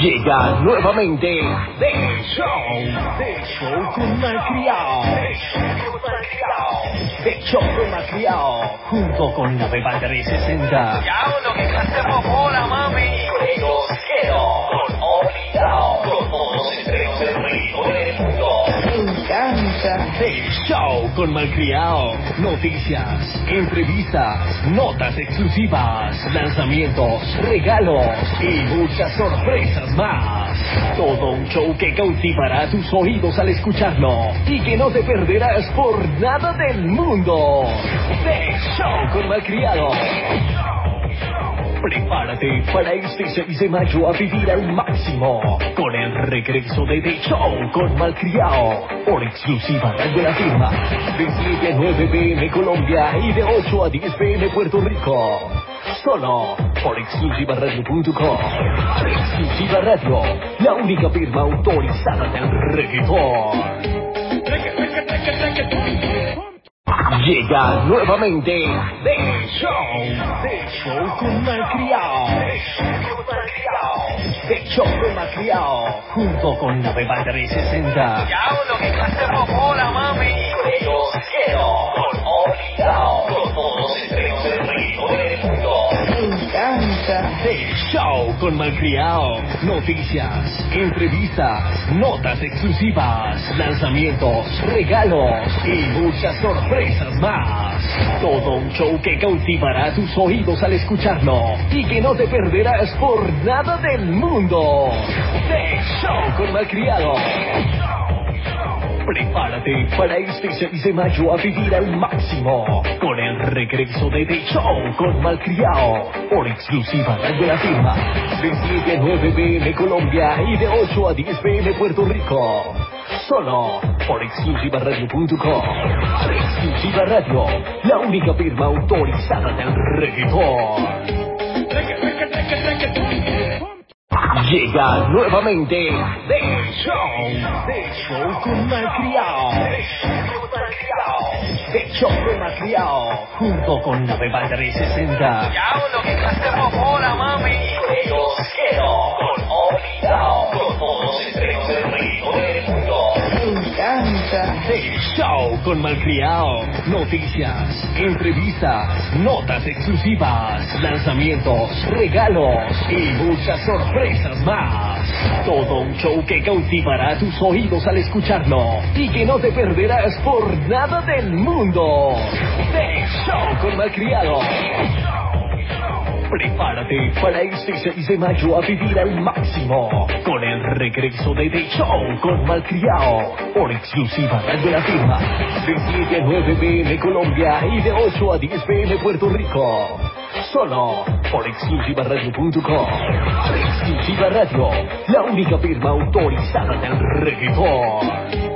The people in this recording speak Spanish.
Llega nuevamente The Show, The Show con Malcriado. The Show con Malcriado, junto con la Beba 360. Diablo, que clase encanta. The Show con Malcriado. Noticias, entrevistas, notas exclusivas, lanzamientos, regalos y muchas sorpresas más. Todo un show que cautivará tus oídos al escucharlo y que no te perderás por nada del mundo. The Show con Malcriado. Prepárate para este 6 de mayo a vivir al máximo con el regreso de The Show con Malcriado por exclusiva de la firma de 7 a 9 pm Colombia y de 8 a 10 pm Puerto Rico. Solo por exclusivaradio.com. Exclusiva Radio, la única firma autorizada del reggaetón. Llega nuevamente The Show, The Show con Malcriado. The Show con Malcriado, junto con la Beba 360. Diablo, que clase popola, mami. con obligado, Show con Malcriado. Noticias, entrevistas, notas exclusivas, lanzamientos, regalos y muchas sorpresas más. Todo un show que cautivará tus oídos al escucharlo y que no te perderás por nada del mundo. The Show con Malcriado. Prepárate para este 6 de mayo a vivir al máximo con el regreso de The Show con Malcriado por exclusiva de la firma de 7 a 9 pm Colombia y de 8 a 10 pm Puerto Rico. Solo por exclusivaradio.com. Exclusiva Radio, la única firma autorizada del reggaetón. Llega nuevamente The Show, The Show con Malcriado. The Show con Malcriado, junto con la Beba 360. Diablo, que clase popola, mami. con obligado, encanta. The Show con Malcriado. Noticias, entrevistas, notas exclusivas, lanzamientos, regalos y muchas sorpresas más. Todo un show que cautivará tus oídos al escucharlo y que no te perderás por nada del mundo. The Show con Malcriado. Prepárate para este 6 de mayo a vivir al máximo con el regreso de The Show con Malcriado por exclusiva de la firma de 7 a 9 pm Colombia y de 8 a 10 pm Puerto Rico. Solo por exclusivaradio.com. Exclusiva Radio, la única firma autorizada del reggaetón.